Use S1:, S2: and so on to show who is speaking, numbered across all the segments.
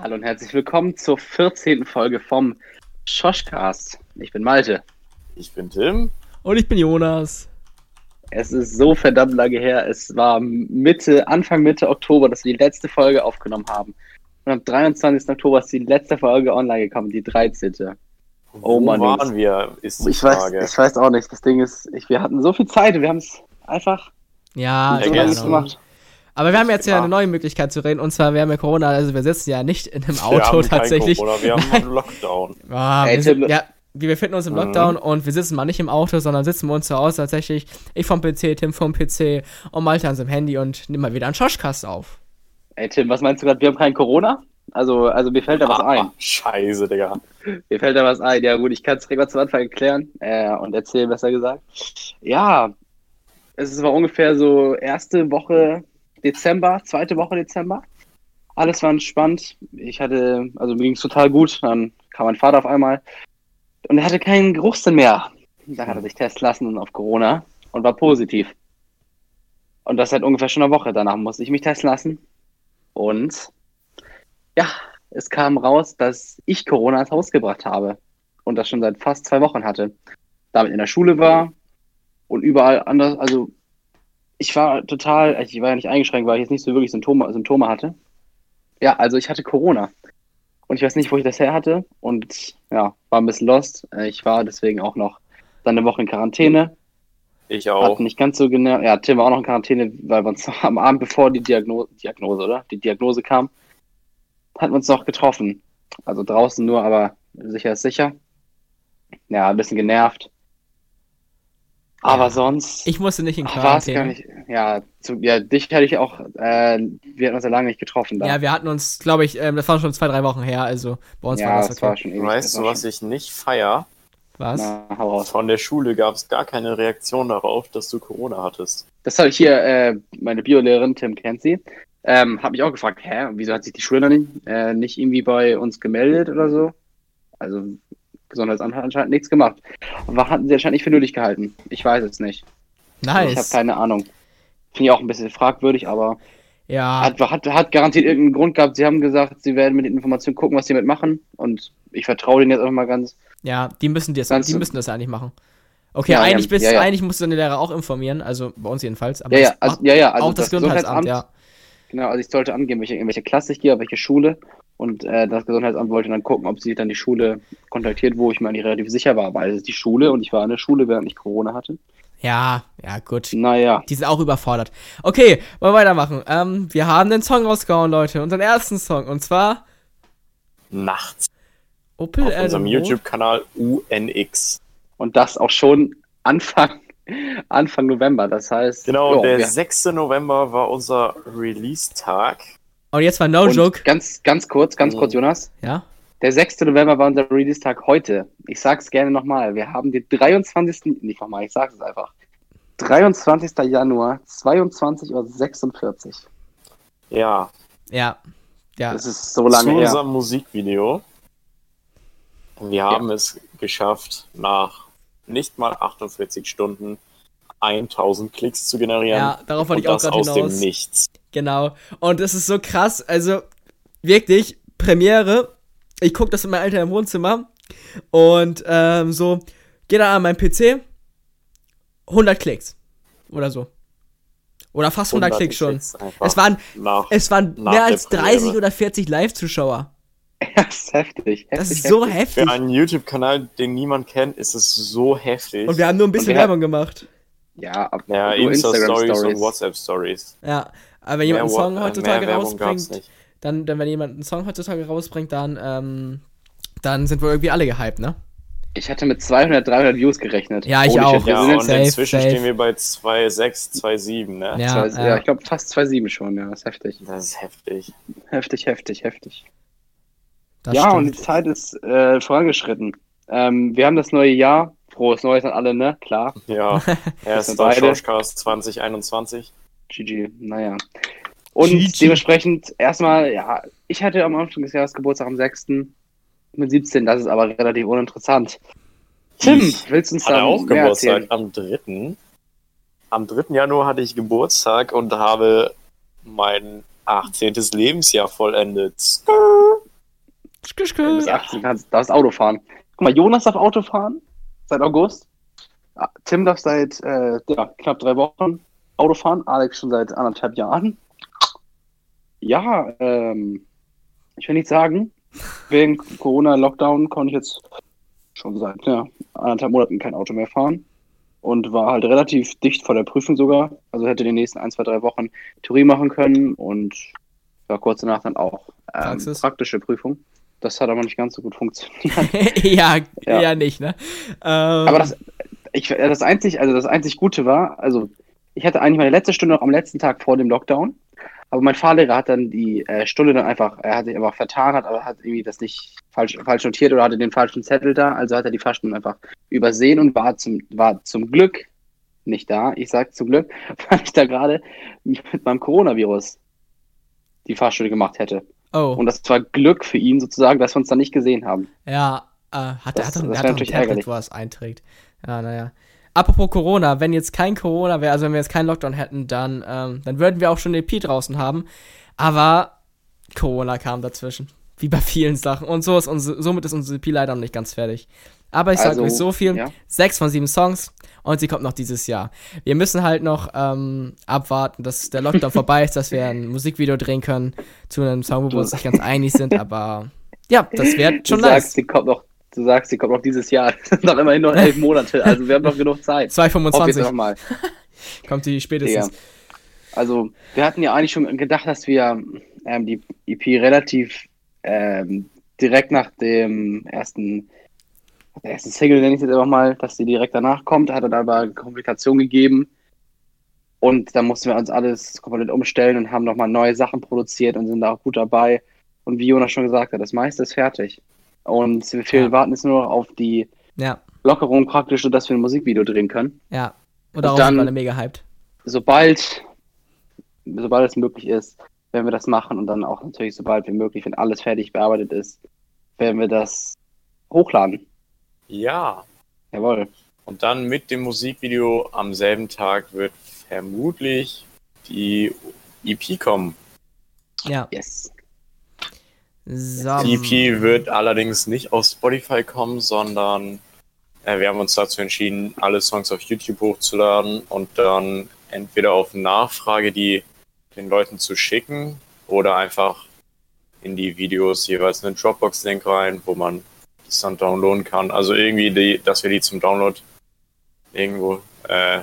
S1: Hallo und herzlich willkommen zur 14. Folge vom Schoschcast. Ich bin Malte.
S2: Ich bin Tim.
S3: Und ich bin Jonas.
S1: Es ist so verdammt lange her. Es war Mitte, Anfang Mitte Oktober, dass wir die letzte Folge aufgenommen haben. Und am 23. Oktober ist die letzte Folge online gekommen, die 13.
S2: Oh Wo Mann, waren wir, ist
S1: die ich Frage. Weiß, ich weiß auch nicht. Das Ding ist, ich, wir hatten so viel Zeit und wir haben es einfach
S3: ja, so lange gemacht. Aber wir haben jetzt ja eine neue Möglichkeit zu reden, und zwar, wir haben ja Corona, also wir sitzen ja nicht in einem Auto wir haben tatsächlich.
S2: Corona, wir haben einen Lockdown.
S3: Ah, wir, sind, ja, wir befinden uns im Lockdown mhm. und wir sitzen mal nicht im Auto, sondern sitzen bei uns zu Hause tatsächlich. Ich vom PC, Tim vom PC und Malte an seinem Handy und nimm mal wieder einen Schoschkast auf.
S1: Ey Tim, was meinst du gerade? Wir haben kein Corona? Also, also mir fällt da was ah, ein.
S2: Scheiße, Digga.
S1: Mir fällt da was ein. Ja gut, ich kann es direkt mal zum Anfang erklären äh, und erzählen, besser gesagt. Ja, es war ungefähr so erste Woche Dezember, zweite Woche Dezember. Alles war entspannt. Ich hatte, also mir ging es total gut. Dann kam mein Vater auf einmal und er hatte keinen Geruchssinn mehr. Da hat er sich testen lassen auf Corona und war positiv. Und das seit ungefähr schon einer Woche. Danach musste ich mich testen lassen. Und ja, es kam raus, dass ich Corona ins Haus gebracht habe. Und das schon seit fast zwei Wochen hatte. Damit in der Schule war und überall anders, also ich war total, ich war ja nicht eingeschränkt, weil ich jetzt nicht so wirklich Symptome, Symptome hatte. Ja, also ich hatte Corona. Und ich weiß nicht, wo ich das her hatte. Und ja, war ein bisschen lost. Äh, ich war deswegen auch noch dann eine Woche in Quarantäne.
S2: Ich auch.
S1: Hat nicht ganz so genau. Ja, Tim war auch noch in Quarantäne, weil wir uns am Abend bevor die Diagnose, Diagnose, oder? Die Diagnose kam, hatten wir uns noch getroffen. Also draußen nur, aber sicher ist sicher. Ja, ein bisschen genervt. Aber ja. sonst.
S3: Ich musste nicht in Quarantäne.
S1: Gar nicht, ja, zu, ja, dich hatte ich auch. Äh, wir hatten uns ja lange nicht getroffen.
S3: Da. Ja, wir hatten uns, glaube ich, ähm, das war schon zwei, drei Wochen her. Also bei uns
S1: ja,
S3: war
S1: das, okay. War schon
S2: ewig, weißt du, was schon... ich nicht feier?
S3: Was?
S2: Na, Von der Schule gab es gar keine Reaktion darauf, dass du Corona hattest.
S1: Das habe ich hier, äh, meine Biolehrerin, Tim kennt sie, ähm, hat mich auch gefragt, hä, wieso hat sich die Schule noch nicht, äh, nicht irgendwie bei uns gemeldet oder so? Also Gesundheitsamt hat anscheinend nichts gemacht. Und was hatten sie anscheinend nicht für nötig gehalten? Ich weiß es nicht.
S3: Nice.
S1: Ich habe keine Ahnung. Finde ich auch ein bisschen fragwürdig, aber
S3: ja.
S1: Hat, hat, hat garantiert irgendeinen Grund gehabt. Sie haben gesagt, sie werden mit den Informationen gucken, was sie damit machen. Und ich vertraue denen jetzt einfach mal ganz.
S3: Ja, die müssen das, die müssen das eigentlich machen. Okay, ja, eigentlich, bist, ja, ja. eigentlich musst du deine Lehrer auch informieren, also bei uns jedenfalls.
S1: Aber ja, ja, also, ja, ja, also
S3: auch das, das Gesundheitsamt, Gesundheitsamt, ja.
S1: Genau, also ich sollte angeben, welche, in welche Klasse ich gehe, auf welche Schule. Und äh, das Gesundheitsamt wollte dann gucken, ob sie dann die Schule kontaktiert, wo ich mir eigentlich relativ sicher war, weil es ist die Schule und ich war in der Schule, während ich Corona hatte.
S3: Ja, ja, gut.
S1: Naja.
S3: Die sind auch überfordert. Okay, wollen wir weitermachen. Ähm, wir haben den Song rausgehauen, Leute. Unseren ersten Song. Und zwar.
S2: Nachts.
S3: Opel
S2: Auf unserem YouTube-Kanal UNX.
S1: Und das auch schon Anfang, Anfang November. Das heißt.
S2: Genau, jo, der ja. 6. November war unser Release-Tag.
S3: Und jetzt war No Und Joke.
S1: Ganz, ganz kurz, ganz kurz. Jonas.
S3: Ja.
S1: Der 6. November war unser Release-Tag heute. Ich sag's gerne nochmal. Wir haben den 23. Nicht nochmal, ich sag's es einfach. 23. Januar, 22.46 Uhr.
S2: Ja.
S3: Ja. Ja.
S1: Das ist so lange
S2: Zu
S1: her.
S2: unserem Musikvideo. Wir haben ja. es geschafft, nach nicht mal 48 Stunden 1000 Klicks zu generieren.
S3: Ja, darauf wollte ich auch gerade
S2: hinaus.
S3: aus
S2: dem Nichts.
S3: Genau. Und es ist so krass. Also, wirklich, Premiere. Ich gucke das in meinem Alter im Wohnzimmer. Und ähm, so, geh da an meinen PC. 100 Klicks. Oder so. Oder fast 100, 100 Klicks schon. es waren, nach, es waren mehr als 30 oder 40 Live-Zuschauer.
S1: Das ist heftig. heftig
S3: das ist so heftig.
S2: Für einen YouTube-Kanal, den niemand kennt, ist es so heftig.
S3: Und wir haben nur ein bisschen Werbung gemacht.
S1: Ja,
S2: ab ja Insta-Stories und WhatsApp-Stories.
S3: Ja, aber wenn jemand einen Song heutzutage rausbringt, dann, dann, wenn jemand einen Song heutzutage rausbringt, dann, ähm, dann sind wir irgendwie alle gehypt, ne?
S1: Ich hatte mit 200, 300 Views gerechnet.
S3: Ja, ich auch.
S2: Ja, und safe, inzwischen safe. stehen wir bei 2,6, 2,7, ne?
S1: Ja, zwei, ja. ja ich glaube fast 2,7 schon, ja, das ist heftig.
S2: Das ist heftig.
S1: Heftig, heftig, heftig.
S3: Das
S1: ja,
S3: stimmt.
S1: und die Zeit ist äh, vorangeschritten. Ähm, wir haben das neue Jahr. Frohes Neues an alle, ne? Klar.
S2: Ja, erster Shortcast 2021.
S1: GG, naja. Und GG. dementsprechend erstmal, ja, ich hatte am Anfang des Jahres Geburtstag am 6. mit 17, das ist aber relativ uninteressant. Tim, ich willst du uns
S2: hatte auch Geburtstag erzählen? am 3. Am 3. Januar hatte ich Geburtstag und habe mein 18. Lebensjahr vollendet.
S1: Wenn du bis 18 kannst, darfst Auto fahren. Guck mal, Jonas darf Auto fahren seit August. Ah, Tim darf seit äh, ja, knapp drei Wochen Auto fahren. Alex schon seit anderthalb Jahren. Ja, ähm, ich will nicht sagen, wegen Corona-Lockdown konnte ich jetzt schon seit ja, anderthalb Monaten kein Auto mehr fahren und war halt relativ dicht vor der Prüfung sogar. Also hätte in den nächsten ein, zwei, drei Wochen Theorie machen können und war kurz danach dann auch ähm, praktische Prüfung. Das hat aber nicht ganz so gut funktioniert.
S3: ja,
S1: Ja.
S3: ja, nicht, ne? Ähm,
S1: Aber das, ich, äh, das einzig, also das einzig Gute war, also ich hatte eigentlich meine letzte Stunde noch am letzten Tag vor dem Lockdown, aber mein Fahrlehrer hat dann die äh, Stunde dann einfach, er hat sich einfach vertan, hat aber hat irgendwie das nicht falsch, falsch notiert oder hatte den falschen Zettel da, also hat er die Fahrstunde einfach übersehen und war zum, war zum Glück nicht da. Ich sag zum Glück, weil ich da gerade mit meinem Coronavirus die Fahrstunde gemacht hätte.
S3: Oh,
S1: Und das war Glück für ihn sozusagen, dass wir uns da nicht gesehen haben.
S3: ja, äh, hat, er
S1: Das-
S3: hat
S1: das
S3: hat
S1: natürlich
S3: Tablet,
S1: ärgerlich.
S3: wo er es einträgt. Ja, naja. Apropos Corona, wenn jetzt kein Corona wäre, also wenn wir jetzt keinen Lockdown hätten, dann, ähm, dann würden wir auch schon eine EP draußen haben. Aber Corona kam dazwischen. Wie bei vielen Sachen. Und so ist unsere, somit ist unsere EP leider noch nicht ganz fertig. Aber ich sag
S1: Also,
S3: euch so viel:
S1: ja.
S3: sechs von sieben Songs und sie kommt noch dieses Jahr. Wir müssen halt noch ähm, abwarten, dass der Lockdown vorbei ist, dass wir ein Musikvideo drehen können zu einem Song, wo wir uns nicht ganz einig sind. Aber ja, das wäre schon
S1: du sagst,
S3: nice.
S1: sie kommt noch, du sagst, sie kommt noch dieses Jahr. Das sind noch immerhin noch elf Monate, also wir haben noch genug Zeit. Hoff jetzt
S3: 225
S1: nochmal.
S3: kommt die spätestens.
S1: Digga. Also, wir hatten ja eigentlich schon gedacht, dass wir ähm, die EP relativ ähm, direkt nach dem ersten, der ersten Single, nenne ich es jetzt einfach mal, dass die direkt danach kommt, hat dann aber Komplikationen gegeben. Und dann mussten wir uns alles komplett umstellen und haben nochmal neue Sachen produziert und sind da auch gut dabei. Und wie Jonas schon gesagt hat, das meiste ist fertig. Und wir
S3: Ja.
S1: warten jetzt nur noch auf die
S3: Ja,
S1: Lockerung praktisch, sodass wir ein Musikvideo drehen können.
S3: ja. Und
S1: Und
S3: darauf
S1: dann-
S3: sind wir alle mega hyped.
S1: sobald, sobald es möglich ist, werden wir das machen und dann auch natürlich sobald wie möglich, wenn alles fertig bearbeitet ist, werden wir das hochladen.
S2: Ja.
S1: Jawohl.
S2: Und dann mit dem Musikvideo am selben Tag wird vermutlich die EP kommen.
S3: Ja.
S1: Yes.
S3: So.
S2: Die EP wird allerdings nicht auf Spotify kommen, sondern äh, wir haben uns dazu entschieden, alle Songs auf YouTube hochzuladen und dann entweder auf Nachfrage die den Leuten zu schicken oder einfach in die Videos jeweils einen Dropbox-Link rein, wo man das dann downloaden kann. Also irgendwie, die, dass wir die zum Download irgendwo äh,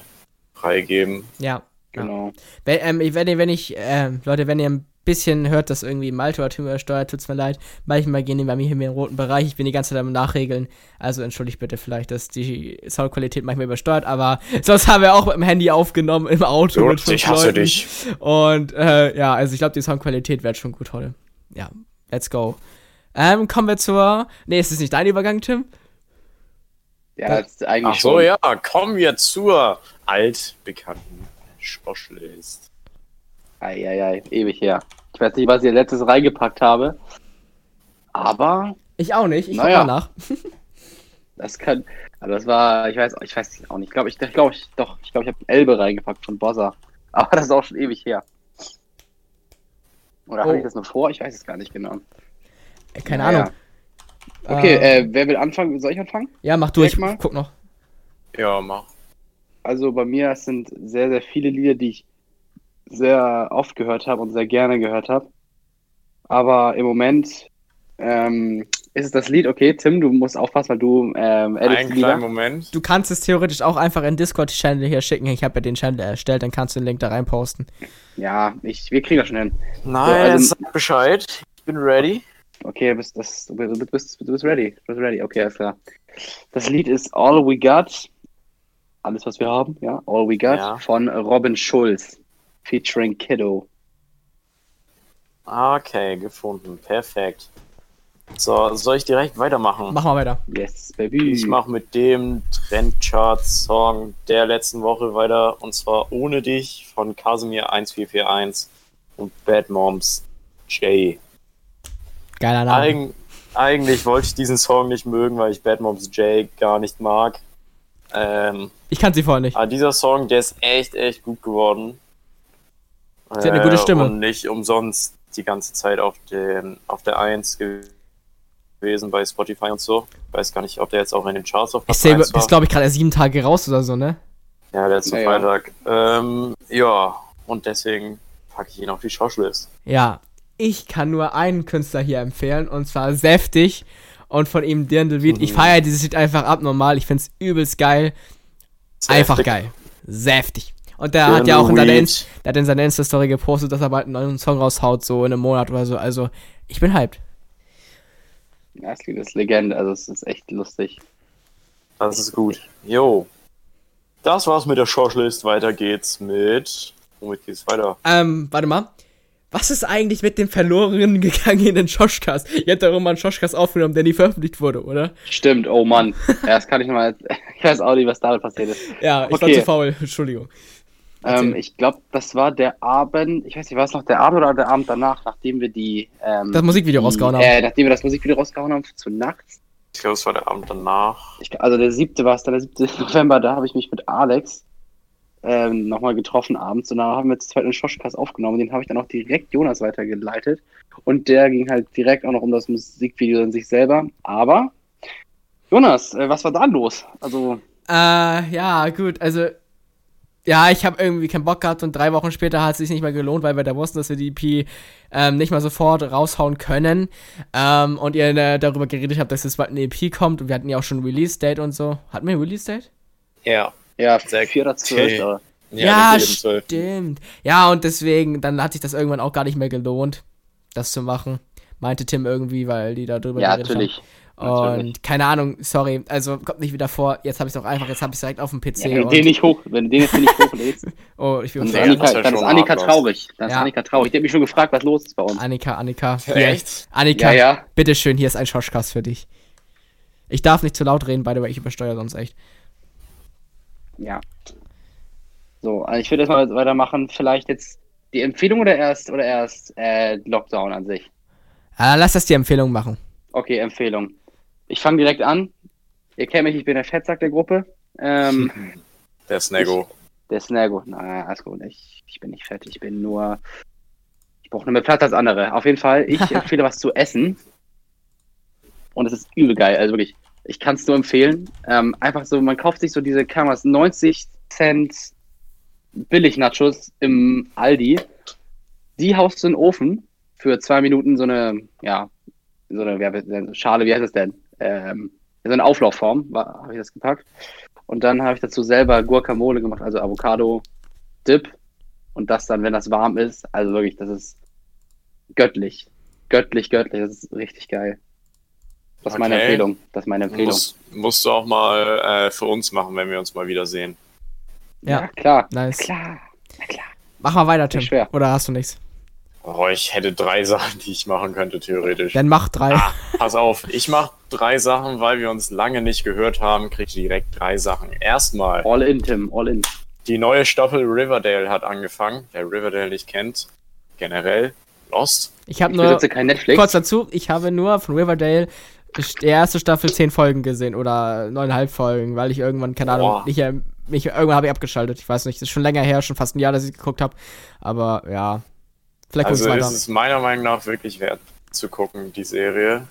S2: freigeben.
S3: Ja.
S1: Genau.
S3: Wenn, ähm, ich- wenn wenn ich, ähm, Leute, wenn ihr ein bisschen hört, dass irgendwie Malte oder Tim übersteuert, tut's mir leid. Manchmal gehen die bei mir hier im roten Bereich. Ich bin die ganze Zeit am Nachregeln. Also entschuldigt bitte vielleicht, dass die Soundqualität manchmal übersteuert, aber sonst haben wir auch mit dem Handy aufgenommen im Auto fünf
S2: ich hasse
S3: Leuten.
S2: dich.
S3: Und äh, ja, also ich glaube, die Soundqualität wird schon gut heute. Ja, let's go. Ähm, kommen wir zur. Nee, ist es nicht dein Übergang, Tim?
S1: Ja, das ist eigentlich
S2: Ach so,
S1: schon.
S2: ja, kommen wir zur altbekannten Specialist.
S1: Eieiei, ewig her. Ich weiß nicht, was ich letztes reingepackt habe. Aber
S3: Ich auch nicht. Ich guck
S1: Naja.
S3: mal nach.
S1: das kann. Also das war, ich weiß, ich weiß auch nicht. Ich glaube, ich, ich glaube, ich, doch, ich glaube, ich habe Elbe reingepackt von Bossa. Aber das ist auch schon ewig her. Oder habe
S3: Oh.
S1: ich das noch vor? Ich weiß es gar nicht genau.
S3: Äh, Keine
S1: Naja.
S3: Ahnung.
S1: Okay,
S3: Ähm,
S1: äh, wer will anfangen? Soll ich anfangen?
S3: Ja, mach durch.
S1: direkt mal.
S3: Guck noch.
S2: Ja, mach.
S1: Also bei mir sind sehr, sehr viele Lieder, die ich sehr oft gehört habe und sehr gerne gehört habe. Aber im Moment ähm, ist es das Lied, okay, Tim, du musst aufpassen, weil du ähm, editst
S2: Einen kleinen Moment.
S3: Du kannst es theoretisch auch einfach in Discord-Channel hier schicken. Ich habe ja den Channel erstellt, dann kannst du den Link da rein posten.
S1: Ja, ich, wir kriegen das schon hin.
S2: Nein,
S1: also-
S2: sag Bescheid. Ich bin ready.
S1: Okay, bist, das, du, bist, du, bist, du bist ready. Du bist ready, okay, alles klar. Das Lied ist All We Got. Alles, was wir haben, ja. All We Got
S2: Ja.
S1: von Robin Schulz. Featuring Kiddo.
S2: Okay, gefunden. Perfekt. So, soll ich direkt weitermachen?
S3: Mach mal weiter.
S1: Yes, baby.
S2: Ich mache mit dem Trendchart-Song der letzten Woche weiter und zwar Ohne dich von Casimir 1441 und Bad Moms J.
S3: Geiler Name.
S2: Eig eigentlich wollte ich diesen Song nicht mögen, weil ich Bad Moms J gar nicht mag. Ähm,
S3: Ich kann sie vorher nicht.
S2: aber dieser Song, der ist echt, echt gut geworden.
S3: Sie hat eine gute Stimme.
S2: Und nicht umsonst die ganze Zeit auf, den, auf der 1 gewesen. bei Spotify und so. Weiß gar nicht, ob der jetzt auch in den Charts auf
S3: Ich
S2: Platz
S3: sehe,
S2: 1 war.
S3: ist glaube ich gerade sieben Tage raus oder so, ne?
S2: Ja, letzten
S1: Ja, ja.
S2: Freitag. Ähm, ja, und deswegen packe ich ihn auf die Shortlist.
S3: Ja, ich kann nur einen Künstler hier empfehlen und zwar Säftig und von ihm Dirndl Beat. Ich
S2: Mhm.
S3: feiere dieses Lied einfach abnormal. Ich find's übelst geil. Einfach geil. Säftig. Und der hat ja auch in seiner, Inst der hat in seiner Insta-Story gepostet, dass er bald einen neuen Song raushaut, so in einem Monat oder so. Also, ich bin hyped.
S1: Ja, das Lied ist Legende, also es ist echt lustig.
S2: Das ist gut. Jo. Das war's mit der Shortlist. Weiter geht's mit. Womit geht's weiter?
S3: Ähm, warte mal. Was ist eigentlich mit dem verloren gegangenen Schoschcast? Ihr habt immer einen Schoschcast aufgenommen, der nie veröffentlicht wurde, oder?
S1: Stimmt, oh Mann. Ja, das kann ich nochmal. Ich weiß auch nicht, was damit passiert ist.
S3: Ja, ich war
S1: Okay.
S3: zu faul. Entschuldigung.
S1: Ähm, ich glaube, das war der Abend, ich weiß nicht, war es noch der Abend oder der Abend danach, nachdem wir die. Ähm,
S3: Das Musikvideo
S1: die,
S3: rausgehauen haben.
S1: Äh, nachdem wir das Musikvideo rausgehauen haben zu nachts.
S2: Ich glaube, es war der Abend danach.
S1: Ich, also der siebte war es dann, der siebte November, da habe ich mich mit Alex ähm, nochmal getroffen abends und da haben wir zu zweit einen Schoschcast aufgenommen. Den habe ich dann auch direkt Jonas weitergeleitet. Und der ging halt direkt auch noch um das Musikvideo an sich selber. Aber, Jonas, äh, was war da los? Also,
S3: Äh, ja, gut, also. Ja, ich habe irgendwie keinen Bock gehabt und drei Wochen später hat es sich nicht mehr gelohnt, weil wir da wussten, dass wir die EP ähm, nicht mal sofort raushauen können. Ähm, und ihr äh, darüber geredet habt, dass jetzt bald eine EP kommt und wir hatten ja auch schon ein Release-Date und so. Hatten wir ein Release-Date?
S2: Ja.
S1: ja,
S2: Sehr
S1: 4.12. aber-
S3: Ja,
S2: Zwölf.
S3: stimmt. Ja, und deswegen, dann hat sich das irgendwann auch gar nicht mehr gelohnt, das zu machen. Meinte Tim irgendwie, weil die da drüber
S1: Ja,
S3: geredet
S1: natürlich.
S3: haben.
S1: natürlich.
S3: Und keine Ahnung, sorry, also kommt nicht wieder vor. Jetzt habe ich es auch einfach, jetzt habe ich es direkt auf dem PC.
S1: Ja, wenn du den nicht hoch, wenn du den jetzt nicht hochlädst,
S3: oh, ich bin
S1: dann ist
S2: Ja,
S1: Annika,
S2: das ist ja
S1: dann ist Annika traurig. Dann ist
S3: Ja.
S1: Annika traurig. Die hat mich schon gefragt, was los ist bei uns.
S3: Annika, Annika. Hier.
S2: Echt?
S3: Annika,
S1: Ja, ja.
S3: bitteschön, hier ist ein Schoschkast für dich. Ich darf nicht zu laut reden, by the way, ich übersteuere sonst echt.
S1: Ja. So, also ich würde erstmal weitermachen. Vielleicht jetzt die Empfehlung oder erst oder erst äh, Lockdown an sich.
S3: Äh, lass das die Empfehlung machen.
S1: Okay, Empfehlung. Ich fange direkt an. Ihr kennt mich, ich bin der Fettsack der Gruppe. Ähm,
S2: Der Snaggo.
S1: der Snago. Na, alles gut. Ich, ich bin nicht fett. Ich bin nur. Ich brauche nur mehr Platz als andere. Auf jeden Fall, ich empfehle was zu essen. Und es ist übel geil. Also wirklich, ich kann es nur empfehlen. Ähm, einfach so, man kauft sich so diese Kameras 90 Cent Billig-Nachos im Aldi. Die haust du in den Ofen für zwei Minuten so eine, ja, so eine wie Schale, wie heißt das denn? Ähm, so eine Auflaufform, habe ich das gepackt. Und dann habe ich dazu selber Guacamole gemacht, also Avocado, Dip. Und das dann, wenn das warm ist, also wirklich, das ist göttlich. Göttlich, göttlich, das ist richtig geil. Das ist meine
S2: Okay.
S1: Empfehlung. Das ist meine Empfehlung.
S2: Muss, musst du auch mal äh, für uns machen, wenn wir uns mal wiedersehen.
S3: Ja,
S1: klar.
S3: nice.
S1: Klar. Na klar.
S3: Mach mal weiter, Tim.
S1: Nicht schwer.
S3: Oder hast du nichts?
S2: Oh, ich hätte drei Sachen, die ich machen könnte, theoretisch.
S3: Dann mach drei.
S1: Ah.
S2: Pass auf, ich mache drei Sachen, weil wir uns lange nicht gehört haben, krieg ich direkt drei Sachen. Erstmal,
S1: All in, Tim, all in.
S2: die neue Staffel Riverdale hat angefangen. Wer Riverdale nicht kennt, generell Lost.
S3: Ich habe
S1: Ich
S3: nur,
S1: besitze kein Netflix.
S3: kurz dazu, ich habe nur von Riverdale die erste Staffel zehn Folgen gesehen oder neuneinhalb Folgen, weil ich irgendwann, keine Ahnung,
S2: Boah.
S3: nicht, mich, irgendwann habe ich abgeschaltet. Ich weiß nicht, das ist schon länger her, schon fast ein Jahr, dass ich geguckt habe. Aber ja, vielleicht
S2: Also ist es meiner Meinung nach wirklich wert zu gucken, die Serie.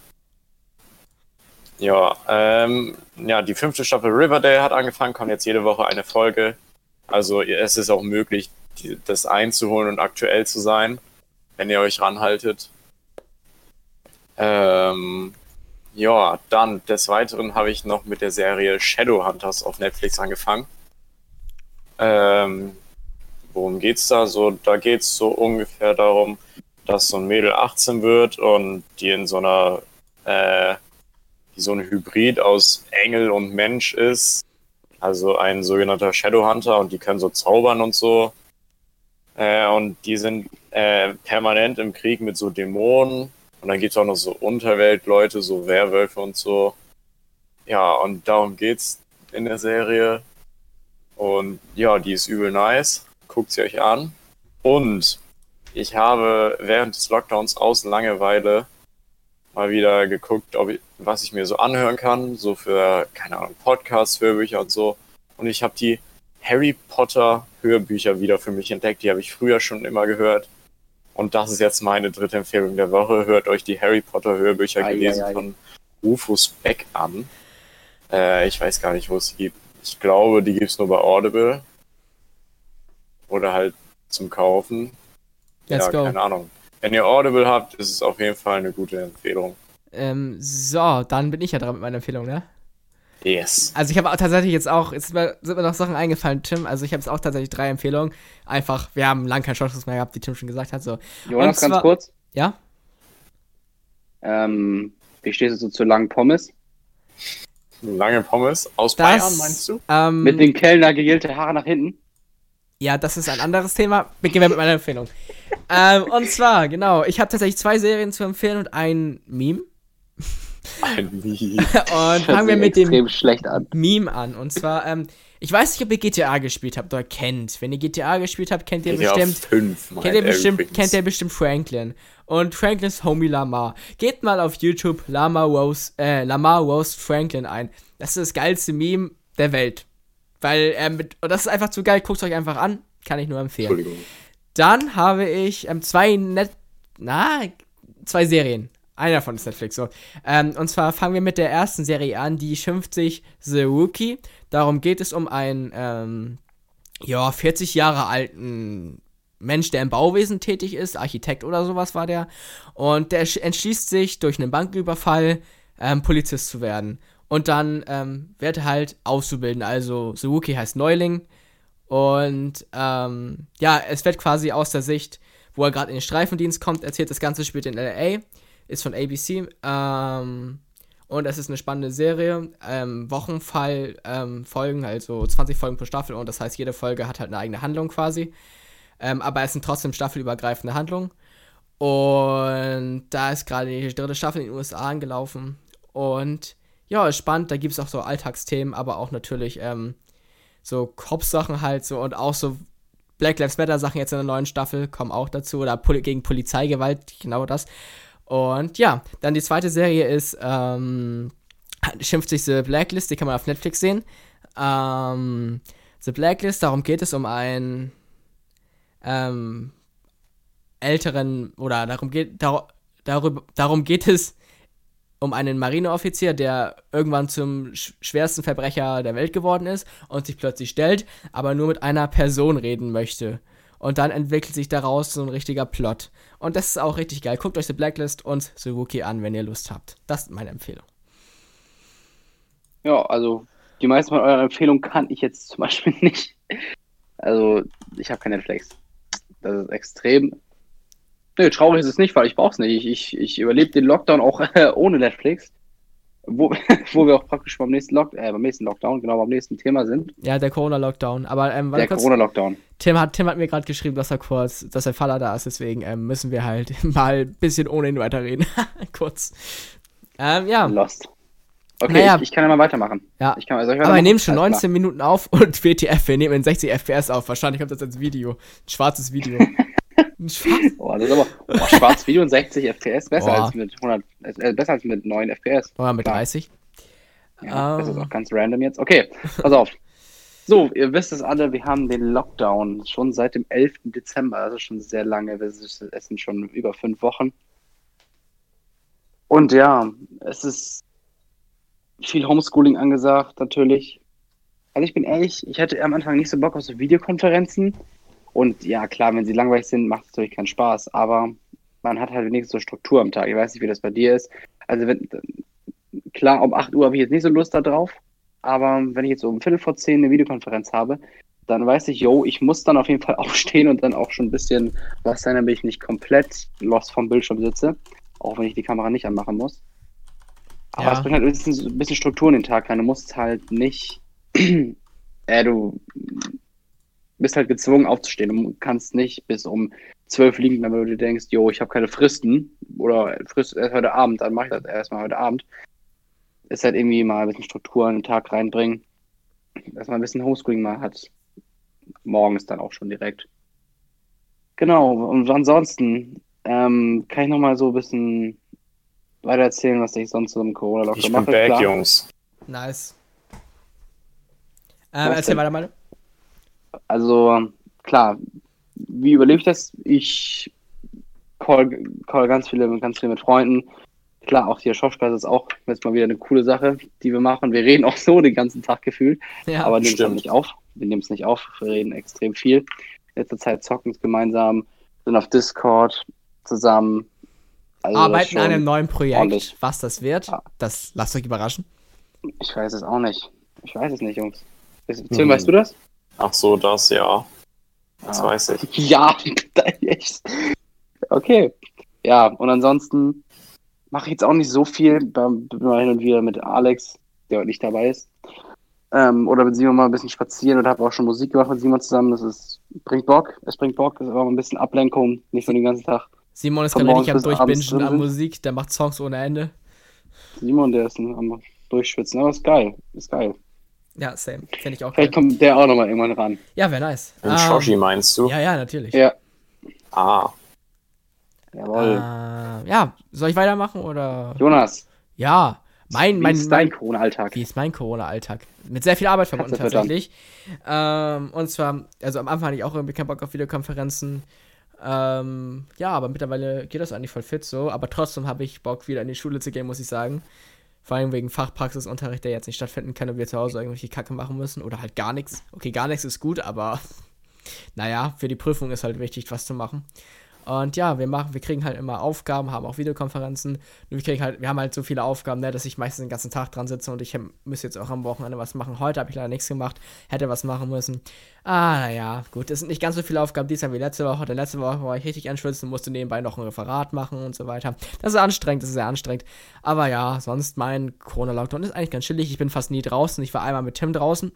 S2: Ja, ähm, ja, die fünfte Staffel Riverdale hat angefangen, kommt jetzt jede Woche eine Folge. Also es ist auch möglich, die, das einzuholen und aktuell zu sein, wenn ihr euch ranhaltet. Ähm, ja, dann des Weiteren habe ich noch mit der Serie Shadowhunters auf Netflix angefangen. Ähm, worum geht's da? So, da geht's so ungefähr darum, dass so ein Mädel 18 wird und die in so einer, äh, die so ein Hybrid aus Engel und Mensch ist. Also ein sogenannter Shadowhunter und die können so zaubern und so. Äh, und die sind äh, permanent im Krieg mit so Dämonen. Und dann gibt's auch noch so Unterweltleute, so Werwölfe und so. Ja, und darum geht's in der Serie. Und ja, die ist übel nice. Guckt sie euch an. Und ich habe während des Lockdowns aus Langeweile mal wieder geguckt, ob ich, was ich mir so anhören kann, so für, keine Ahnung, Podcasts, Hörbücher und so. Und ich habe die Harry Potter Hörbücher wieder für mich entdeckt. Die habe ich früher schon immer gehört. Und das ist jetzt meine dritte Empfehlung der Woche. Hört euch die Harry Potter Hörbücher
S1: Ei,
S2: gelesen
S1: ei, ei.
S2: von Rufus Beck an. Äh, ich weiß gar nicht, wo es sie gibt. Ich glaube, die gibt es nur bei Audible. Oder halt zum Kaufen.
S3: Let's
S2: ja,
S3: go.
S2: keine Ahnung. Wenn ihr Audible habt, ist es auf jeden Fall eine gute Empfehlung.
S3: Ähm, so, dann bin ich ja dran mit meiner Empfehlung, ne?
S2: Yes.
S3: Also ich habe auch tatsächlich jetzt auch, jetzt sind mir, sind mir noch Sachen eingefallen, Tim. Also ich habe jetzt auch tatsächlich drei Empfehlungen. Einfach, wir haben lang keinen Shortcuts mehr gehabt, wie Tim schon gesagt hat. So.
S1: Jonas,
S3: zwar-
S1: ganz kurz.
S3: Ja?
S1: Ähm, wie stehst du zu langen Pommes?
S2: Lange Pommes aus
S3: Das,
S2: Bayern, meinst du?
S3: Ähm,
S1: Mit den Kellner gegielte Haare nach hinten?
S3: Ja, das ist ein anderes Thema. Beginnen wir mit meiner Empfehlung. ähm, und zwar, genau, ich habe tatsächlich zwei Serien zu empfehlen und ein Meme.
S2: Ein Mie.
S3: Und fangen wir mit dem
S1: schlecht an.
S3: Meme an. Und zwar, ähm, ich weiß nicht, ob ihr GTA gespielt habt oder kennt. Wenn ihr GTA gespielt habt, kennt ihr
S2: GTA
S3: bestimmt.
S2: 5,
S3: Kennt ihr, bestimmt,
S2: übrigens.
S3: kennt ihr bestimmt Franklin. Und Franklins Homie Lamar. Geht mal auf YouTube Lamar Roast, äh, Lamar Roast Franklin ein. Das ist das geilste Meme der Welt. Weil, ähm, mit, und das ist einfach zu geil. Guckt es euch einfach an. Kann ich nur empfehlen.
S2: Entschuldigung.
S3: Dann habe ich ähm, zwei Net na, zwei Serien. Einer davon ist Netflix so. Ähm, und zwar fangen wir mit der ersten Serie an, die schimpft sich The Rookie. Darum geht es um einen, ähm, ja, 40 Jahre alten Mensch, der im Bauwesen tätig ist, Architekt oder sowas war der. Und der sch- entschließt sich, durch einen Bankenüberfall ähm, Polizist zu werden. Und dann ähm, wird halt auszubilden. Also Rookie heißt Neuling. Und ähm, ja, es wird quasi aus der Sicht, wo er gerade in den Streifendienst kommt, erzählt, das Ganze spielt in LA, ist von ABC. Ähm, und es ist eine spannende Serie. Ähm, Wochenfall ähm, Folgen, also 20 Folgen pro Staffel. Und das heißt, jede Folge hat halt eine eigene Handlung quasi. Ähm, aber es sind trotzdem staffelübergreifende Handlungen. Und da ist gerade die dritte Staffel in den USA angelaufen. Und ja, ist spannend. Da gibt es auch so Alltagsthemen, aber auch natürlich ähm, so Cops-Sachen halt so und auch so Black Lives Matter-Sachen jetzt in der neuen Staffel kommen auch dazu. Oder Poli gegen Polizeigewalt, genau das. Und ja, dann die zweite Serie ist, ähm, schimpft sich The Blacklist, die kann man auf Netflix sehen. Ähm, The Blacklist, darum geht es um einen ähm, älteren, oder darum geht, dar darum geht es um einen Marineoffizier, der irgendwann zum sch schwersten Verbrecher der Welt geworden ist und sich plötzlich stellt, aber nur mit einer Person reden möchte. Und dann entwickelt sich daraus so ein richtiger Plot. Und das ist auch richtig geil. Guckt euch The Blacklist und The Rookie an, wenn ihr Lust habt. Das ist meine Empfehlung.
S1: Ja, also die meisten von euren Empfehlungen kann ich jetzt zum Beispiel nicht. Also ich habe kein Netflix. Das ist extrem. Nö, traurig ist es nicht, weil ich brauche es nicht. Ich, ich, ich überlebe den Lockdown auch äh, ohne Netflix. Wo, wo wir auch praktisch beim nächsten, Lock äh, beim nächsten Lockdown, genau beim nächsten Thema sind.
S3: Ja, der Corona-Lockdown. Aber ähm,
S1: Der. Corona-Lockdown.
S3: Tim hat, Tim hat mir gerade geschrieben, dass er kurz, dass der Faller da ist, deswegen ähm, müssen wir halt mal ein bisschen ohne ihn weiterreden. kurz. Ähm, ja.
S1: Lost. Okay,
S3: Naja.
S1: ich, ich kann ja mal weitermachen.
S3: Ja.
S1: Ich kann, soll ich
S3: Aber wir nehmen schon
S1: Alles
S3: 19 Minuten auf und WTF, wir nehmen in 60 FPS auf. Wahrscheinlich kommt das als Video. Ein schwarzes Video. Schwarz.
S1: Oh, das ist aber oh, schwarz Video und 60 FPS, besser
S3: Boah.
S1: als mit 100, äh, besser als mit 9 FPS.
S3: Oder mit
S1: Klar.
S3: 30.
S1: Ja, das ist
S3: Ähm.
S1: auch ganz random jetzt. Okay, pass auf. So, ihr wisst es alle, wir haben den Lockdown schon seit dem 11. Dezember, also schon sehr lange. Es sind schon über fünf Wochen. Und ja, es ist viel Homeschooling angesagt, natürlich. Also ich bin ehrlich, ich hatte am Anfang nicht so Bock auf so Videokonferenzen. Und ja, klar, wenn sie langweilig sind, macht es natürlich keinen Spaß. Aber man hat halt wenigstens so Struktur am Tag. Ich weiß nicht, wie das bei dir ist. Also wenn, klar, um 8 Uhr habe ich jetzt nicht so Lust darauf, aber wenn ich jetzt um Viertel vor 10 eine Videokonferenz habe, dann weiß ich, yo, ich muss dann auf jeden Fall aufstehen und dann auch schon ein bisschen was sein, damit ich nicht komplett lost vom Bildschirm sitze, auch wenn ich die Kamera nicht anmachen muss. Aber
S3: Ja.
S1: es bringt halt ein bisschen, ein bisschen Struktur in den Tag rein. Du musst halt nicht, äh, du bist halt gezwungen aufzustehen. Du kannst nicht bis um 12 liegen, wenn du dir denkst, yo, ich habe keine Fristen oder Frist erst heute Abend, dann mache ich das erstmal heute Abend ist halt irgendwie mal ein bisschen Struktur in den Tag reinbringen, dass man ein bisschen Homeschooling mal hat. Morgens dann auch schon direkt. Genau, und ansonsten ähm, kann ich noch mal so ein bisschen weiter erzählen, was ich sonst so im Corona-Lockdown
S2: Ich bin
S1: mache.
S2: back,
S1: Klar.
S2: Jungs.
S3: Nice. Ähm, erzähl
S1: denn?
S3: weiter mal.
S1: Also, klar, wie überlebe ich das? Ich call, call ganz viele, ganz viel mit Freunden. klar, auch die Schauspiel ist auch jetzt mal wieder eine coole Sache, die wir machen. Wir reden auch so den ganzen Tag gefühlt,
S3: Ja,
S1: aber nehmen es nicht auf. Wir nehmen es nicht auf. Wir reden extrem viel. Letzte Zeit zocken es gemeinsam, sind auf Discord zusammen. Also
S3: arbeiten an einem neuen Projekt.
S1: ordentlich.
S3: Was das wird,
S1: Ja.
S3: das lasst euch überraschen.
S1: Ich weiß es auch nicht. Ich weiß es nicht, Jungs. Tim,
S2: Mhm.
S1: weißt du das?
S2: Ach so, das ja. Das
S1: Ja.
S2: weiß ich.
S1: Ja, echt. Okay. Ja, und ansonsten mache ich jetzt auch nicht so viel. Bin mal hin und wieder mit Alex, der heute nicht dabei ist. Ähm, oder mit Simon mal ein bisschen spazieren und habe auch schon Musik gemacht mit Simon zusammen. Das ist, bringt Bock. Es bringt Bock. Es ist aber ein bisschen Ablenkung. Nicht so den ganzen Tag.
S3: Simon ist gerade richtig am Durchbingen an. Musik, der macht Songs ohne Ende.
S1: Simon, der ist ein- am Durchschwitzen. Aber ist geil. Ist geil.
S3: Ja, same. Finde ich auch geil.
S1: Vielleicht kommt der auch nochmal irgendwann ran.
S3: Ja, wäre nice.
S2: Den
S3: Ähm,
S2: Shoshi meinst du?
S3: Ja, ja, natürlich.
S1: Ja.
S2: Ah,
S1: Jawohl.
S3: Äh, ja, soll ich weitermachen oder?
S1: Jonas,
S3: Ja, mein,
S1: wie
S3: mein,
S1: ist dein Corona-Alltag?
S3: wie ist mein Corona-Alltag? Mit sehr viel Arbeit verbunden tatsächlich. Ähm, und zwar, also am Anfang hatte ich auch irgendwie keinen Bock auf Videokonferenzen. Ähm, ja, aber mittlerweile geht das eigentlich voll fit so. Aber trotzdem habe ich Bock, wieder in die Schule zu gehen, muss ich sagen. Vor allem wegen Fachpraxisunterricht, der jetzt nicht stattfinden kann und wir zu Hause irgendwelche Kacke machen müssen. Oder halt gar nichts. Okay, gar nichts ist gut, aber naja, für die Prüfung ist halt wichtig, was zu machen. Und ja, wir machen, wir kriegen halt immer Aufgaben, haben auch Videokonferenzen. Nur wir kriegen halt, wir haben halt so viele Aufgaben, ne, dass ich meistens den ganzen Tag dran sitze und ich muss jetzt auch am Wochenende was machen. Heute habe ich leider nichts gemacht, hätte was machen müssen. Ah, naja, gut, es sind nicht ganz so viele Aufgaben diesmal wie letzte Woche. Denn letzte Woche war ich richtig anschwitzen und musste nebenbei noch ein Referat machen und so weiter. Das ist anstrengend, das ist sehr anstrengend. Aber ja, sonst mein Corona-Lockdown ist eigentlich ganz chillig. Ich bin fast nie draußen. Ich war einmal mit Tim draußen.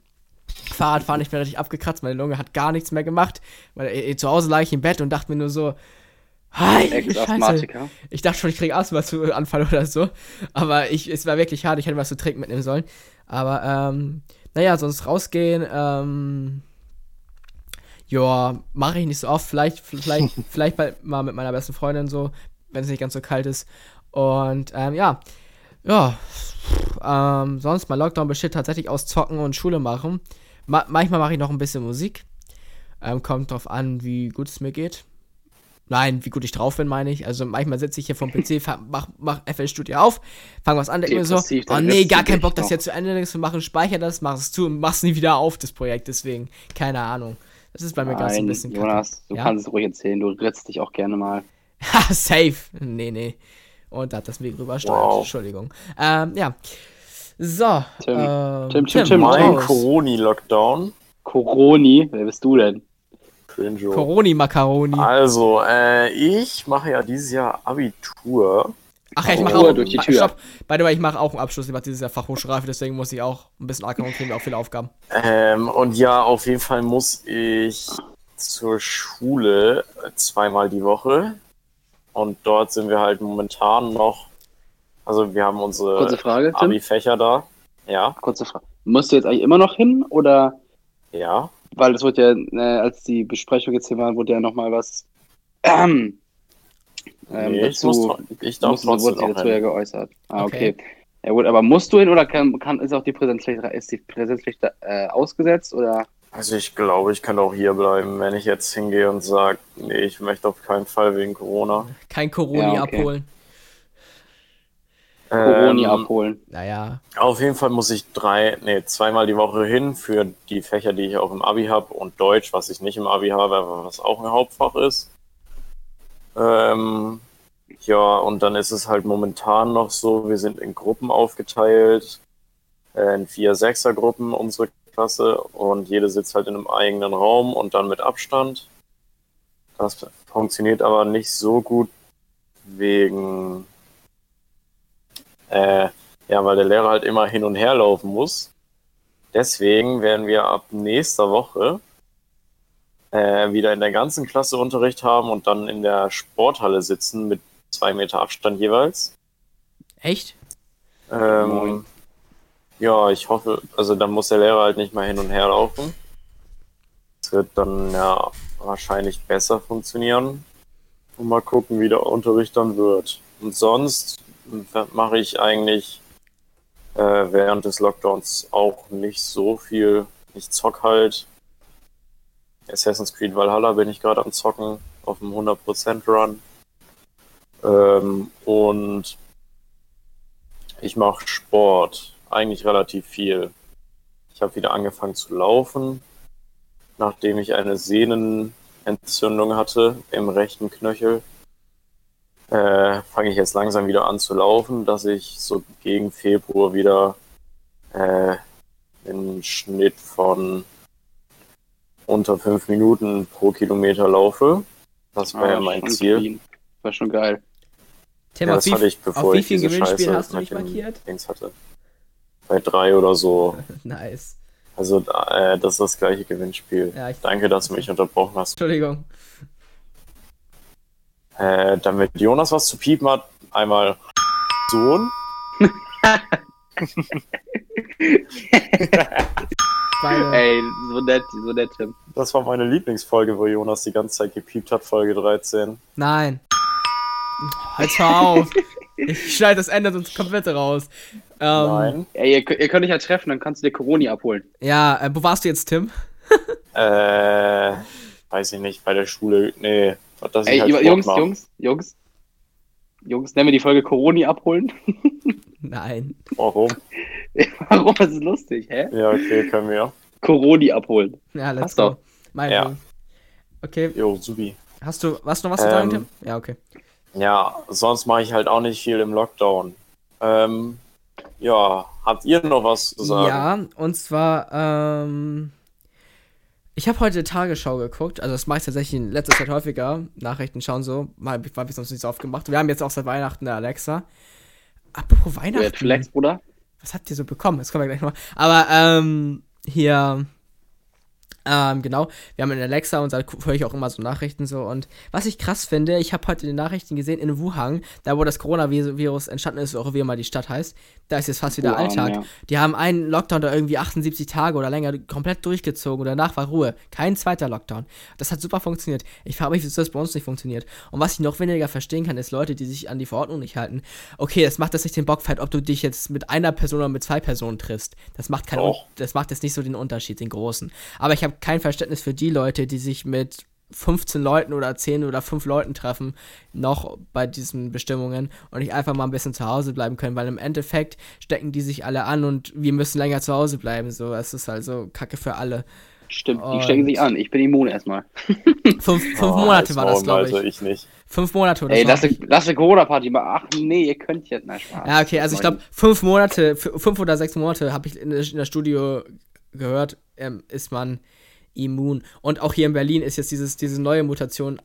S3: Fahrradfahren, ich bin richtig abgekratzt, meine Lunge hat gar nichts mehr gemacht. Weil äh, zu Hause lag ich im Bett und dachte mir nur so.
S1: Ex-Asthmatiker.
S3: Ich dachte schon, ich kriege Asthma-Anfall oder so. Aber ich, es war wirklich hart, ich hätte was zu trinken mitnehmen sollen. Aber, ähm, naja, sonst rausgehen, ähm, ja, mache ich nicht so oft. Vielleicht, vielleicht, vielleicht bald mal mit meiner besten Freundin so, wenn es nicht ganz so kalt ist. Und, ähm, ja, ja, ähm, sonst mein Lockdown besteht tatsächlich aus Zocken und Schule machen. Ma manchmal mache ich noch ein bisschen Musik. Ähm, kommt drauf an, wie gut es mir geht. Nein, wie gut ich drauf bin, meine ich. Also manchmal sitze ich hier vom PC, mach, mach FL Studio auf, fang was an, denke mir so, oh nee, gar keinen Bock, das jetzt zu Ende zu machen, speicher das, mach es zu und mach's nie wieder auf, das Projekt, deswegen, keine Ahnung. Das ist bei mir ganz ein bisschen kacke.
S1: Jonas, du
S3: Ja?
S1: kannst es ruhig erzählen. Du ritzt dich auch gerne mal.
S3: Ha, safe. Nee, nee. Und da hat das Mikro übersteuert.
S2: Wow.
S3: Entschuldigung. Ähm, ja. So.
S1: Tim,
S3: ähm,
S1: Tim, Tim, Tim,
S2: mein
S3: raus.
S2: Coroni-Lockdown.
S1: Coroni, wer bist du denn?
S2: Cringe.
S3: Coroni-Macaroni.
S2: Also, äh, ich mache ja dieses Jahr Abitur.
S3: Ach ja, ich mache auch.
S1: durch die Tür.
S3: Stopp. By the way, ich mache auch einen Abschluss. Ich mache dieses Jahr Fachhochschulreife, deswegen muss ich auch ein bisschen Acker und kriegen auch viele Aufgaben.
S2: Ähm, und ja, auf jeden Fall muss ich zur Schule zweimal die Woche. Und dort sind wir halt momentan noch. Also, wir haben
S1: Kurze
S2: unsere. Abi-Fächer da. Ja,
S1: Kurze Frage. Musst du jetzt eigentlich immer noch hin oder?
S2: ja.
S1: Weil es wurde ja, äh, als die Besprechung jetzt hier war, wurde ja nochmal was ähm, ähm,
S2: Nee, ich,
S1: dazu,
S2: muss, tro- ich darf
S1: wurde
S2: trotzdem noch
S1: dazu ja geäußert. Ah,
S3: Okay.
S1: okay. Ja gut, aber musst du hin oder kann, kann ist auch die Präsenzpflicht, ist die Präsenzpflicht äh, ausgesetzt oder?
S2: Also, ich glaube, ich kann auch hier bleiben, wenn ich jetzt hingehe und sage, nee, ich möchte auf keinen Fall wegen Corona.
S3: Kein Coroni
S1: Ja, okay.
S3: abholen.
S1: Coroni
S2: Ähm,
S1: abholen.
S3: Naja.
S2: Auf jeden Fall muss ich drei, nee, zweimal die Woche hin für die Fächer, die ich auch im Abi habe und Deutsch, was ich nicht im Abi habe, aber was auch ein Hauptfach ist. Ähm, ja, und dann ist es halt momentan noch so, wir sind in Gruppen aufgeteilt, äh, in vier Sechsergruppen unsere Klasse und jede sitzt halt in einem eigenen Raum und dann mit Abstand. Das funktioniert aber nicht so gut wegen äh, ja, weil der Lehrer halt immer hin und her laufen muss. Deswegen werden wir ab nächster Woche äh, wieder in der ganzen Klasse Unterricht haben und dann in der Sporthalle sitzen mit zwei Meter Abstand jeweils.
S3: Echt?
S2: Ähm, ja, ich hoffe, also dann muss der Lehrer halt nicht mehr hin und her laufen. Es wird dann ja wahrscheinlich besser funktionieren. Und mal gucken, wie der Unterricht dann wird. Und sonst mache ich eigentlich äh, während des Lockdowns auch nicht so viel. Ich zock halt. Assassin's Creed Valhalla bin ich gerade am Zocken auf dem 100% Run. Ähm, und Ich mache Sport, eigentlich relativ viel. Ich habe wieder angefangen zu laufen, nachdem ich eine Sehnenentzündung hatte im rechten Knöchel. Äh, fange ich jetzt langsam wieder an zu laufen, dass ich so gegen Februar wieder äh, einen Schnitt von unter fünf Minuten pro Kilometer laufe. Das war ja
S1: Ah,
S2: mein
S1: schon
S2: Ziel.
S1: clean. War schon geil.
S3: Tim,
S2: Ja,
S3: auf
S2: das
S3: wie,
S2: hatte ich,
S3: auf
S2: bevor
S3: wie
S2: ich diese
S3: Gewinnspielen
S2: Scheiße
S3: hast du
S2: dem
S3: markiert?
S2: Dings hatte. Bei drei oder so.
S3: Nice.
S2: Also äh, das ist das gleiche Gewinnspiel.
S3: Ja, ich,
S2: Danke, dass du mich unterbrochen hast.
S3: Entschuldigung.
S2: Äh, damit Jonas was zu piepen hat, einmal Sohn.
S1: Ey, so nett, so nett, Tim.
S2: Das war meine Lieblingsfolge, wo Jonas die ganze Zeit gepiept hat, Folge 13.
S3: Nein. Halt auf. Ich schneide das Ende sonst komplett raus. Ähm,
S2: Nein.
S1: Ey, ihr, könnt- ihr könnt dich ja treffen, dann kannst du dir Coroni abholen.
S3: Ja, äh, wo warst du jetzt, Tim?
S2: Äh, weiß ich nicht, bei der Schule. Nee, dass ich
S1: Ey,
S2: halt
S1: Jungs,
S2: mach.
S1: Jungs, Jungs. Jungs, nennen wir die Folge Coroni abholen.
S3: Nein.
S2: Warum?
S1: Warum? Das ist lustig, hä?
S2: Ja, okay, können wir.
S1: Coroni abholen.
S3: Ja, let's
S1: Passt
S3: go.
S1: doch.
S3: Mein
S2: Ja.
S3: Ding. Okay,
S2: Jo, subi.
S3: hast du, was noch was zu sagen,
S2: Ähm,
S3: Tim? Ja, okay.
S2: Ja, sonst mache ich halt auch nicht viel im Lockdown. Ähm, ja, habt ihr noch was zu sagen?
S3: Ja, und zwar, ähm, ich habe heute Tagesschau geguckt, also das mache ich tatsächlich in letzter Zeit häufiger, Nachrichten schauen so, mal habe ich sonst nicht so oft gemacht. Wir haben jetzt auch seit Weihnachten eine Alexa. Apropos
S1: Red
S3: Weihnachten,
S1: Flex, Bruder.
S3: was habt ihr so bekommen? Das kommen wir gleich noch mal. Aber, ähm, hier, ähm, genau, wir haben eine Alexa und da höre ich auch immer so Nachrichten so. Und was ich krass finde, ich habe heute in den Nachrichten gesehen, in Wuhan, da wo das Coronavirus entstanden ist, auch wie immer die Stadt heißt, da ist jetzt fast wieder
S1: Wuhan,
S3: Alltag.
S1: ja.
S3: Die haben einen Lockdown da irgendwie 78 Tage oder länger komplett durchgezogen und danach war Ruhe. Kein zweiter Lockdown. Das hat super funktioniert. Ich frage mich, wieso das bei uns nicht funktioniert. Und was ich noch weniger verstehen kann, ist Leute, die sich an die Verordnung nicht halten. Okay, das macht das nicht den Bockfight, ob du dich jetzt mit einer Person oder mit zwei Personen triffst. Das macht keinen, das macht jetzt nicht so den Unterschied, den großen. Aber ich habe kein Verständnis für die Leute, die sich mit 15 Leuten oder 10 oder 5 Leuten treffen, noch bei diesen Bestimmungen und nicht einfach mal ein bisschen zu Hause bleiben können, weil im Endeffekt stecken die sich alle an und wir müssen länger zu Hause bleiben. So, es ist also Kacke für alle.
S1: Stimmt, die
S3: Und-
S1: stecken sich an. Ich bin immun erstmal.
S3: Fünf, fünf
S2: Oh,
S3: Monate war das, glaube
S2: Also
S3: ich.
S2: ich nicht.
S3: Fünf Monate oder
S1: Ey,
S3: so.
S1: lass eine, lass eine Corona-Party machen. Ach nee, ihr könnt jetzt. Na, Spaß.
S3: Ja, okay, also ich glaube, fünf Monate, fünf oder sechs Monate habe ich in der, in der Studio gehört, ähm, ist man immun. Und auch hier in Berlin ist jetzt dieses, diese neue Mutation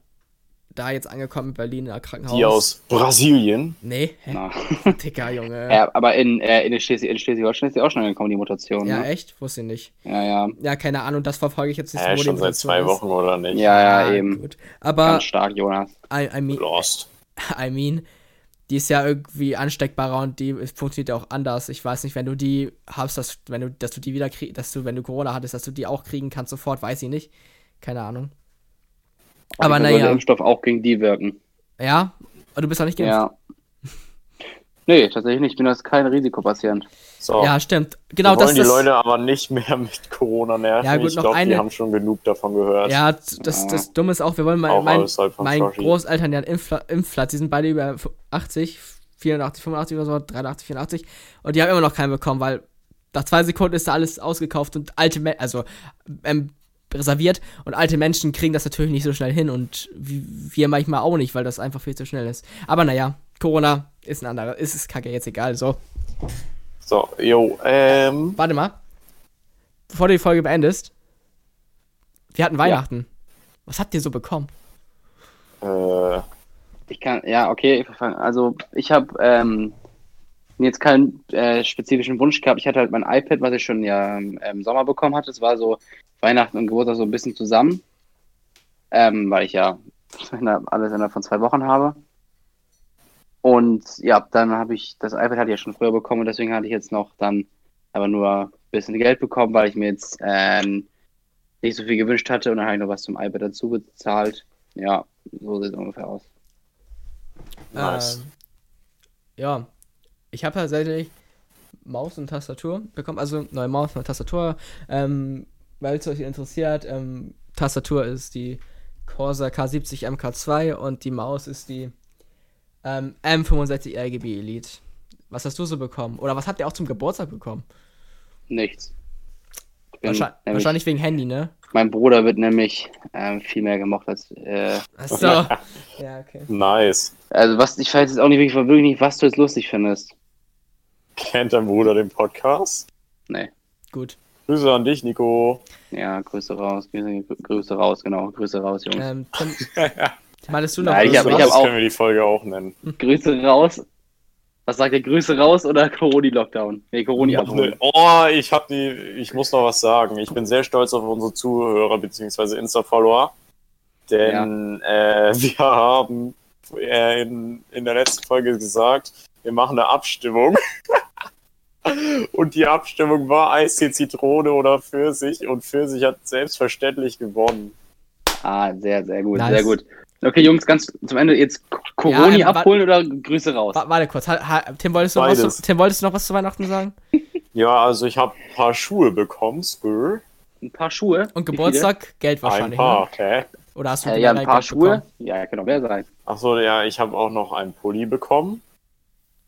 S3: da jetzt angekommen in Berlin in der Krankenhaus.
S2: Die aus Brasilien.
S3: Nee, hä?
S1: Na.
S3: Dicker Junge.
S1: Ja, aber in, äh, in Schleswig- in Schleswig-Holstein ist ja auch schon angekommen, die Mutation.
S3: Ja,
S1: ne?
S3: echt? Wusste ich nicht.
S1: ja, ja.
S3: Ja, keine Ahnung, das verfolge ich jetzt nicht
S2: Äh,
S3: wo die
S2: schon seit zwei
S3: ist.
S2: Wochen oder nicht?
S1: Ja, ja,
S3: Ah,
S1: eben.
S3: Gut. Aber,
S1: Ganz stark, Jonas.
S3: I, I, mean,
S2: Lost.
S3: I mean, die ist ja irgendwie ansteckbarer und die funktioniert ja auch anders. Ich weiß nicht, wenn du die hast, dass, wenn du, dass du die wieder kriegst, dass du, wenn du Corona hattest, dass du die auch kriegen kannst sofort, weiß ich nicht. Keine Ahnung. Aber
S1: der
S3: naja,
S1: Impfstoff auch gegen die wirken.
S3: ja. Aber du bist auch nicht geimpft.
S1: Ja. Nee, tatsächlich nicht. Ich bin das kein Risikopatient.
S2: So.
S3: Ja, stimmt. Genau,
S2: wir wollen
S3: das
S2: die
S3: das,
S2: Leute aber nicht mehr mit Corona nerven.
S3: Ja, gut,
S2: ich
S3: noch
S2: glaube,
S3: eine-
S2: die haben schon genug davon gehört.
S3: Ja, das, das Dumme ist auch, wir wollen mein, mein, mein. Großeltern, ja einen Impfpla- Impfplatz, die sind beide über 80, 84, 85 oder so, 83, 84 und die haben immer noch keinen bekommen, weil nach zwei Sekunden ist da alles ausgekauft und alte Menschen, also ähm, reserviert und alte Menschen kriegen das natürlich nicht so schnell hin und wir manchmal auch nicht, weil das einfach viel zu schnell ist. Aber naja, Corona ist ein anderer, ist es kacke, jetzt egal, so.
S2: So, jo, ähm.
S3: Warte mal, bevor du die Folge beendest, wir hatten Weihnachten. Was habt ihr so bekommen?
S2: Äh,
S1: Ich kann, ja, okay, also ich habe ähm, jetzt keinen äh, spezifischen Wunsch gehabt. Ich hatte halt mein iPad, was ich schon ja ähm, im Sommer bekommen hatte. Es war so Weihnachten und Geburtstag so ein bisschen zusammen, ähm, weil ich ja alles innerhalb von zwei Wochen habe. Und ja, dann habe ich, das iPad hatte ich ja schon früher bekommen und deswegen hatte ich jetzt noch dann aber nur ein bisschen Geld bekommen, weil ich mir jetzt ähm, nicht so viel gewünscht hatte und dann habe ich noch was zum iPad dazu bezahlt. Ja, so sieht es ungefähr aus.
S2: Nice.
S3: Ähm, ja, ich habe tatsächlich Maus und Tastatur bekommen, also neue Maus und Tastatur. Ähm, weil es euch interessiert, ähm, Tastatur ist die Corsa K70 MK2 und die Maus ist die ähm, M65 RGB Elite. Was hast du so bekommen? Oder was habt ihr auch zum Geburtstag bekommen?
S1: Nichts.
S3: Wahrscheinlich,
S1: nämlich-
S3: wahrscheinlich wegen Handy, ne?
S1: Mein Bruder wird nämlich ähm, viel mehr gemocht als. Äh,
S3: Achso. ja, okay.
S2: Nice.
S1: also, was, ich weiß jetzt auch nicht wirklich, wirklich nicht, was du jetzt lustig findest.
S2: Kennt dein Bruder den Podcast?
S1: Nee.
S3: Gut.
S2: Grüße an dich, Nico.
S1: Ja, Grüße raus, Grüße, Grüße raus, genau. Grüße raus, Jungs.
S3: Ähm, Tim, Tim, hattest du noch
S1: Ja, ich hab- ich hab
S2: das
S1: auch-
S2: können wir die Folge auch nennen.
S1: Grüße raus. Was sagt ihr? Grüße raus oder Corona-Lockdown? Nee, Corona abholen.
S2: Oh, ich hab die, ich muss noch was sagen. Ich bin sehr stolz auf unsere Zuhörer bzw. Insta-Follower, denn äh, wir haben äh, in, in der letzten Folge gesagt, wir machen eine Abstimmung. Und die Abstimmung war Eistee, Zitrone oder Pfirsich und Pfirsich hat selbstverständlich gewonnen.
S1: Ah, sehr, sehr gut,
S3: Nice.
S1: sehr gut. Okay, Jungs, ganz zum Ende jetzt Corona
S3: Ja, ähm,
S1: abholen oder Grüße raus?
S3: Wa- Warte kurz. Ha, ha, Tim, wolltest du noch was Tim, wolltest du noch was zu Weihnachten sagen?
S2: Ja, also ich habe ein paar Schuhe bekommen, Spür.
S1: Ein paar Schuhe.
S3: Und Geburtstag? Geld
S2: Ein
S3: wahrscheinlich.
S2: paar,
S3: Ne?
S2: hä?
S3: Oder hast du?
S1: Äh, ja, ein paar
S3: Geld
S1: Schuhe.
S3: bekommen?
S1: Ja, kann doch mehr sein.
S2: Achso, ja, ich habe auch noch einen Pulli bekommen.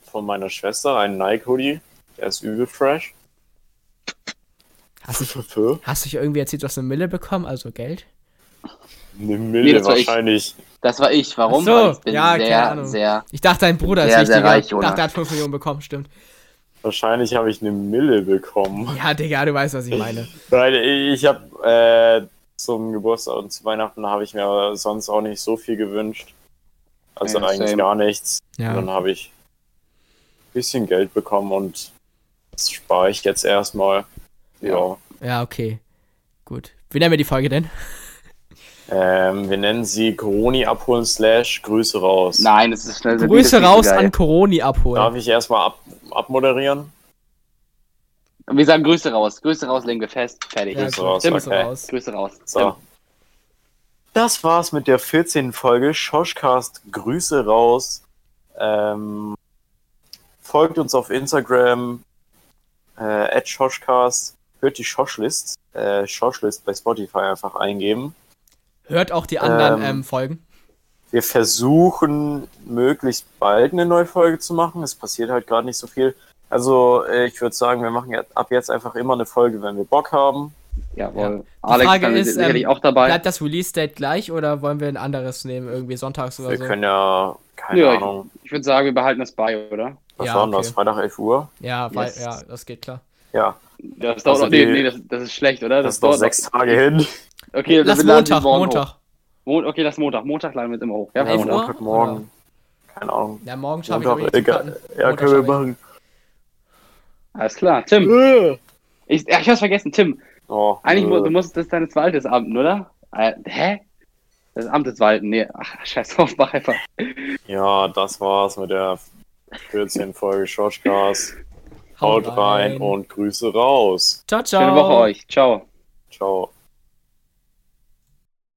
S2: Von meiner Schwester, einen Nike-Hoodie. Der ist übel fresh.
S3: Hast du,
S2: Für
S3: hast du dich irgendwie erzählt, du hast eine Mille bekommen, also Geld?
S2: Eine
S1: Nee,
S2: Mille
S1: das war ich.
S2: wahrscheinlich.
S1: Das war ich. Warum?
S3: Ach so,
S1: ich bin
S3: ja, keine
S1: sehr,
S3: Ahnung.
S1: sehr.
S3: Ich dachte, dein Bruder ist
S1: Sehr, sehr
S3: wichtiger.
S1: reich,
S3: ich
S1: Jonas.
S3: dachte, er hat 5 Millionen bekommen, stimmt.
S2: Wahrscheinlich habe ich eine Mille bekommen.
S3: Ja, Digga, du weißt, was ich meine.
S2: Weil ich habe äh, zum Geburtstag und zu Weihnachten habe ich mir sonst auch nicht so viel gewünscht. Also
S1: Ja,
S2: eigentlich
S1: same.
S2: gar nichts. Und
S3: Ja.
S2: dann habe ich ein bisschen Geld bekommen und das spare ich jetzt erstmal. Ja.
S3: Ja, okay. Gut. Wie nennen wir die Folge denn?
S2: Ähm, wir nennen sie Coroni abholen slash Grüße raus.
S1: Nein, das ist schnell. das
S3: Grüße raus
S1: geil.
S3: an Coroni abholen.
S2: Darf ich erstmal ab, abmoderieren?
S1: Wir sagen Grüße raus. Grüße raus, legen wir fest. Fertig.
S3: Ja,
S2: Grüße raus,
S3: Grüße
S2: okay.
S3: raus.
S1: Grüße raus.
S2: So. Das war's mit der 14. Folge Schoschcast. Grüße raus. Ähm, folgt uns auf Instagram äh, at Schoschcast. Hört die Schoschlist. Äh, Schoschlist bei Spotify einfach eingeben.
S3: Hört auch die anderen
S2: Ähm,
S3: ähm, Folgen.
S2: Wir versuchen möglichst bald eine neue Folge zu machen. Es passiert halt gerade nicht so viel. Also äh, ich würde sagen, wir machen ab jetzt einfach immer eine Folge, wenn wir Bock haben.
S1: Jawohl.
S3: Die
S1: Alex
S3: Frage ist,
S1: sicherlich
S3: ähm,
S1: auch dabei.
S3: Bleibt das Release-Date gleich oder wollen wir ein anderes nehmen? Irgendwie sonntags oder
S2: Wir
S3: so?
S2: können ja, keine
S1: Ja,
S2: Ahnung,
S1: Ich würde sagen, wir behalten das bei, oder?
S2: was
S3: Ja,
S2: war denn
S3: okay.
S2: das? Freitag 11 Uhr?
S3: Ja, weil,
S1: Yes.
S3: ja, das geht klar.
S2: Ja,
S1: Das dauert
S2: Also
S1: noch, nee, nee, das, das ist schlecht, oder?
S2: das noch
S1: dauert
S2: sechs Tage hin.
S1: Okay,
S3: Lass Montag,
S1: morgen
S3: Montag.
S1: Mon okay, lass Montag. Montag laden wir es immer hoch. Ja,
S3: 11
S1: Montag.
S3: Uhr?
S2: Montagmorgen. Keine Ahnung.
S3: Ja, morgen schaffe ich zu
S2: egal. Ja,
S3: Montag
S2: können wir machen.
S1: Alles klar. Tim,
S2: Äh.
S1: ich, ja, ich hab's vergessen. Tim,
S2: Oh,
S1: eigentlich
S2: äh,
S1: du musst das deines Waldes Abend, oder? Äh, hä? Das Amt des Walden. Nee, ach, scheiß drauf, mach einfach.
S2: Ja, das war's mit der 14. Folge Schoschcast. Haut rein und Grüße raus.
S3: Ciao, ciao.
S1: Schöne Woche euch. Ciao.
S2: Ciao.